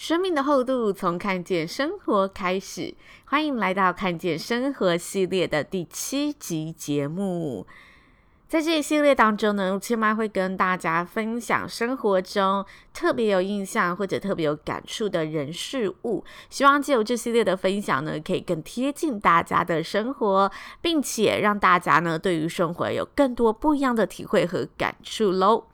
生命的厚度从看见生活开始，欢迎来到看见生活系列的第七集节目。在这一系列当中呢，千妈会跟大家分享生活中特别有印象或者特别有感触的人事物，希望借由这系列的分享呢，可以更贴近大家的生活，并且让大家呢对于生活有更多不一样的体会和感触喽。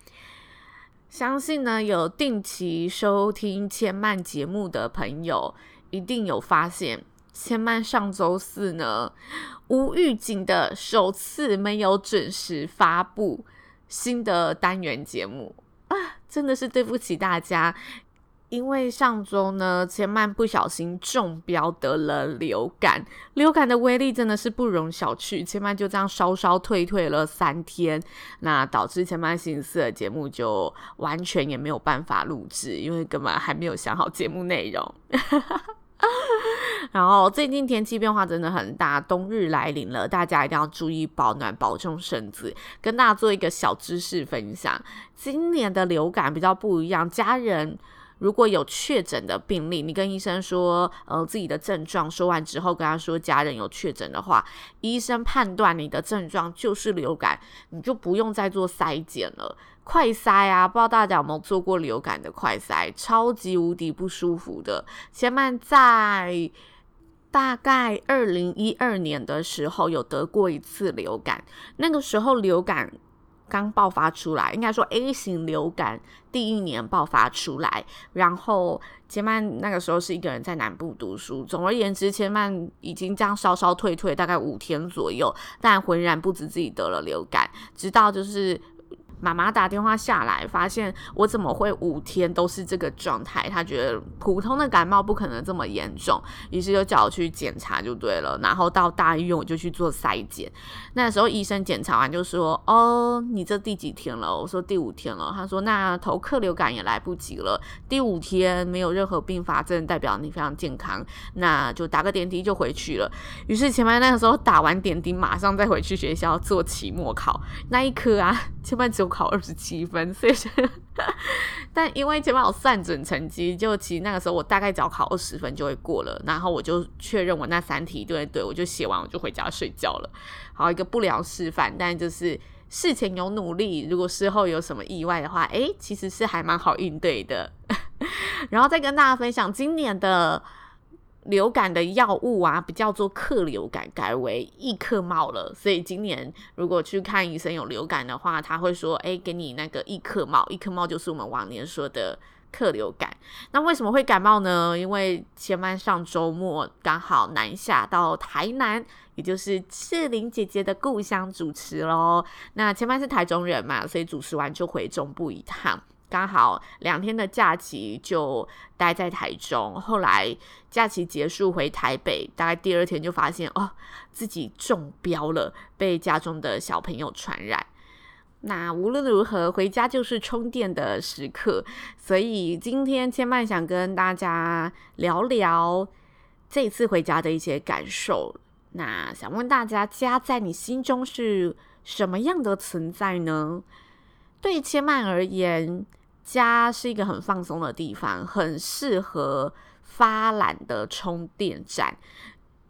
相信呢，有定期收听千曼节目的朋友，一定有发现，千曼上周四呢，无预警的首次没有准时发布新的单元节目啊，真的是对不起大家。因为上周呢，千嫚不小心中标得了流感，流感的威力真的是不容小觑。千嫚就这样稍稍退退了三天，那导致千嫚星期四的节目就完全也没有办法录制，因为根本还没有想好节目内容。然后最近天气变化真的很大，冬日来临了，大家一定要注意保暖，保重身子。跟大家做一个小知识分享，今年的流感比较不一样，家人。如果有确诊的病例，你跟医生说，呃，自己的症状说完之后，跟他说家人有确诊的话，医生判断你的症状就是流感，你就不用再做筛检了。快筛啊，不知道大家有没有做过流感的快筛，超级无敌不舒服的。千嫚在大概二零一二年的时候有得过一次流感，那个时候流感。刚爆发出来，应该说 A 型流感第一年爆发出来，然后千曼那个时候是一个人在南部读书。总而言之，千曼已经这样稍稍退退，大概五天左右，但浑然不知自己得了流感，直到就是。妈妈打电话下来，发现我怎么会五天都是这个状态？她觉得普通的感冒不可能这么严重，于是就叫我去检查就对了。然后到大医院我就去做筛检。那时候医生检查完就说：“哦，你这第几天了？”我说：“第五天了。”他说：“那投克流感也来不及了，第五天没有任何并发症，代表你非常健康，那就打个点滴就回去了。”于是前面那个时候打完点滴，马上再回去学校做期末考。那一科啊，前面只考二十七分，所以，但因为前面有算准成绩，就其实那个时候我大概只要考二十分就会过了，然后我就确认我那三题对对，我就写完我就回家睡觉了。好，一个不良示范，但就是事前有努力，如果事后有什么意外的话，诶，其实是还蛮好应对的。然后再跟大家分享今年的。流感的药物啊，不叫做克流感，改为易克冒了。所以今年如果去看医生有流感的话，他会说：“哎，给你那个易克冒。”易克冒就是我们往年说的克流感。那为什么会感冒呢？因为千嫚上周末刚好南下到台南，也就是志玲姐姐的故乡主持喽。那千嫚是台中人嘛，所以主持完就回中部一趟。刚好两天的假期就待在台中，后来假期结束回台北，大概第二天就发现哦，自己中标了，被家中的小朋友传染。那无论如何，回家就是充电的时刻，所以今天千嫚想跟大家聊聊这次回家的一些感受。那想问大家，家在你心中是什么样的存在呢？对千曼而言，家是一个很放松的地方，很适合发懒的充电站。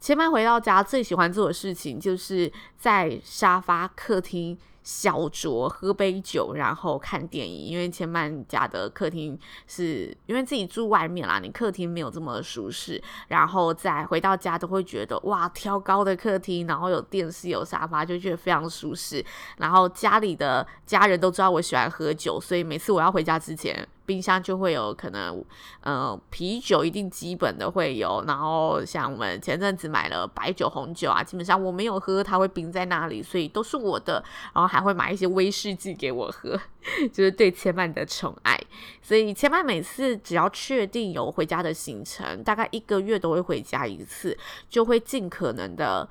千曼回到家最喜欢做的事情，就是在沙发客厅。小酌喝杯酒，然后看电影。因为千嫚家的客厅是因为自己住外面啦，你客厅没有这么舒适。然后再回到家都会觉得哇，挑高的客厅，然后有电视有沙发，就觉得非常舒适。然后家里的家人都知道我喜欢喝酒，所以每次我要回家之前，冰箱就会有可能，呃，啤酒一定基本的会有，然后像我们前阵子买了白酒、红酒啊，基本上我没有喝，它会冰在那里，所以都是我的。然后还会买一些威士忌给我喝，就是对千曼的宠爱。所以千曼每次只要确定有回家的行程，大概一个月都会回家一次，就会尽可能的。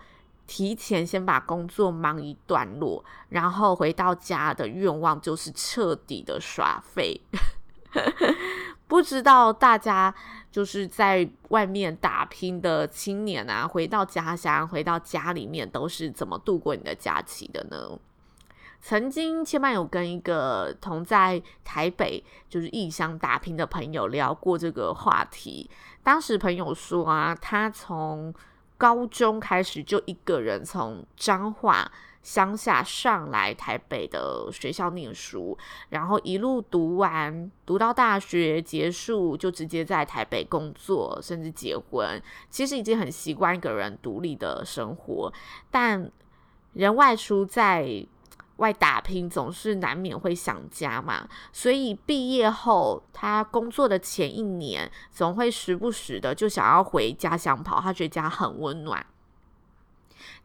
提前先把工作忙一段落，然后回到家的愿望就是彻底的耍废。不知道大家就是在外面打拼的青年啊，回到家乡，回到家里面都是怎么度过你的假期的呢？曾经千曼有跟一个同在台北就是异乡打拼的朋友聊过这个话题，当时朋友说啊，他从高中开始就一个人从彰化乡下上来台北的学校念书，然后一路读完，读到大学结束就直接在台北工作，甚至结婚。其实已经很习惯一个人独立的生活，但人外出在外打拼总是难免会想家嘛，所以毕业后他工作的前一年，总会时不时的就想要回家乡跑，他觉得家很温暖。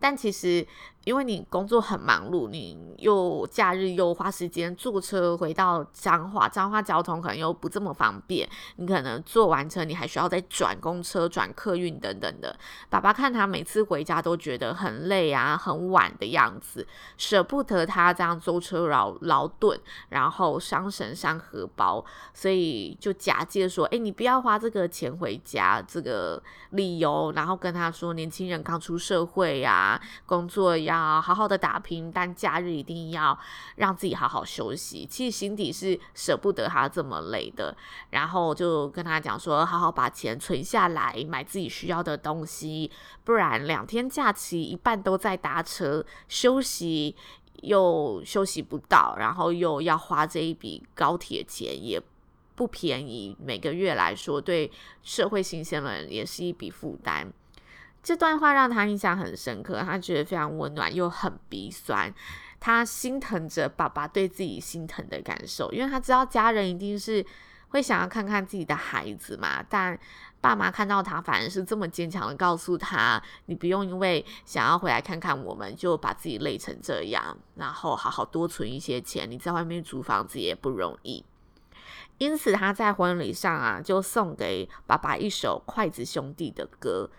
但其实，因为你工作很忙碌，你又假日又花时间坐车回到彰化，彰化交通可能又不这么方便，你可能坐完车，你还需要再转公车、转客运等等的。爸爸看他每次回家都觉得很累啊，很晚的样子，舍不得他这样舟车劳劳顿，然后伤神伤荷包，所以就假借说：“哎，你不要花这个钱回家，这个理由。”然后跟他说：“年轻人刚出社会呀，工作。”要好好的打拼，但假日一定要让自己好好休息。其实心底是舍不得他这么累的，然后就跟他讲说，好好把钱存下来，买自己需要的东西，不然两天假期一半都在搭车，休息又休息不到，然后又要花这一笔高铁钱，也不便宜。每个月来说，对社会新鲜人也是一笔负担。这段话让他印象很深刻，他觉得非常温暖又很鼻酸，他心疼着爸爸对自己心疼的感受，因为他知道家人一定是会想要看看自己的孩子嘛，但爸妈看到他反而是这么坚强的告诉他，你不用因为想要回来看看我们就把自己累成这样，然后好好多存一些钱，你在外面租房子也不容易，因此他在婚礼上啊就送给爸爸一首筷子兄弟的歌。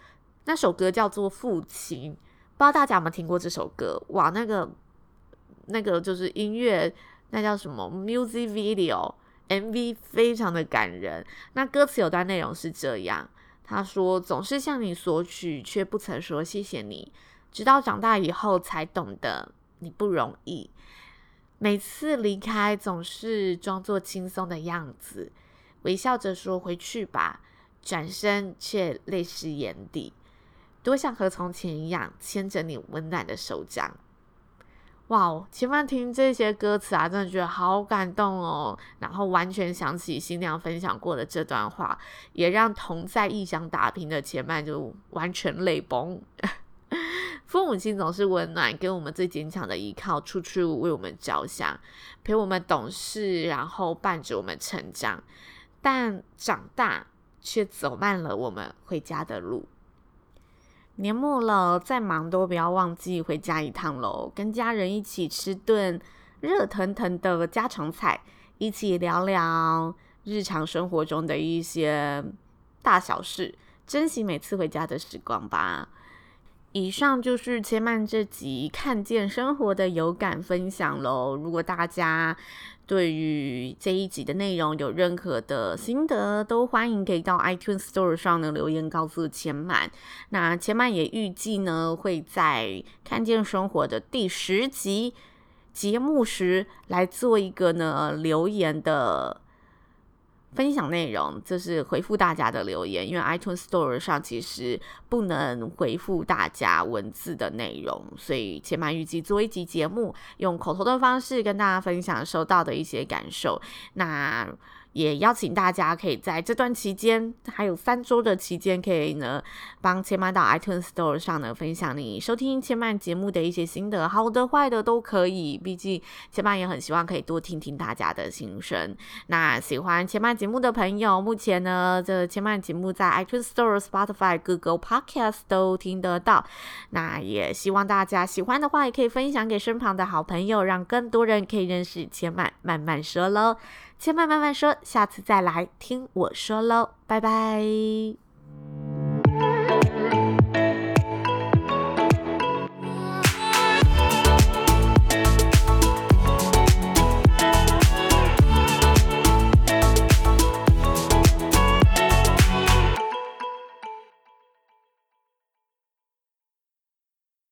那首歌叫做《父亲》，不知道大家有没有听过这首歌？哇，那个那个就是音乐，那叫什么？Music Video MV，非常的感人。那歌词有段内容是这样：他说，总是向你索取，却不曾说谢谢你，直到长大以后才懂得你不容易。每次离开，总是装作轻松的样子，微笑着说回去吧，转身却泪湿眼底。多像和从前一样牵着你温暖的手掌。哇哦，千曼听这些歌词啊，真的觉得好感动哦。然后完全想起新娘分享过的这段话，也让同在异乡打拼的前半就完全泪崩。父母亲总是温暖，给我们最坚强的依靠，处处为我们着想，陪我们懂事，然后伴着我们成长。但长大却走慢了我们回家的路。年末了，再忙都不要忘记回家一趟喽，跟家人一起吃顿热腾腾的家常菜，一起聊聊日常生活中的一些大小事，珍惜每次回家的时光吧。以上就是千曼这集看见生活的有感分享喽。如果大家对于这一集的内容有任何的心得，都欢迎可以到 iTunes Store 上呢留言告诉千曼。那千曼也预计呢会在看见生活的第十集节目时来做一个呢留言的。分享内容，就是回复大家的留言，因为 iTunes Store 上其实不能回复大家文字的内容，所以且满预计做一集节目，用口头的方式跟大家分享收到的一些感受。那也邀请大家可以在这段期间，还有三周的期间，可以呢帮千曼到 iTunes Store 上呢分享你收听千曼节目的一些心得，好的坏的都可以。毕竟千曼也很希望可以多听听大家的心声。那喜欢千曼节目的朋友，目前呢这千曼节目在 iTunes Store、Spotify、Google Podcast 都听得到。那也希望大家喜欢的话，也可以分享给身旁的好朋友，让更多人可以认识千曼慢慢说喽。千万慢慢说，下次再来听我说喽，拜拜。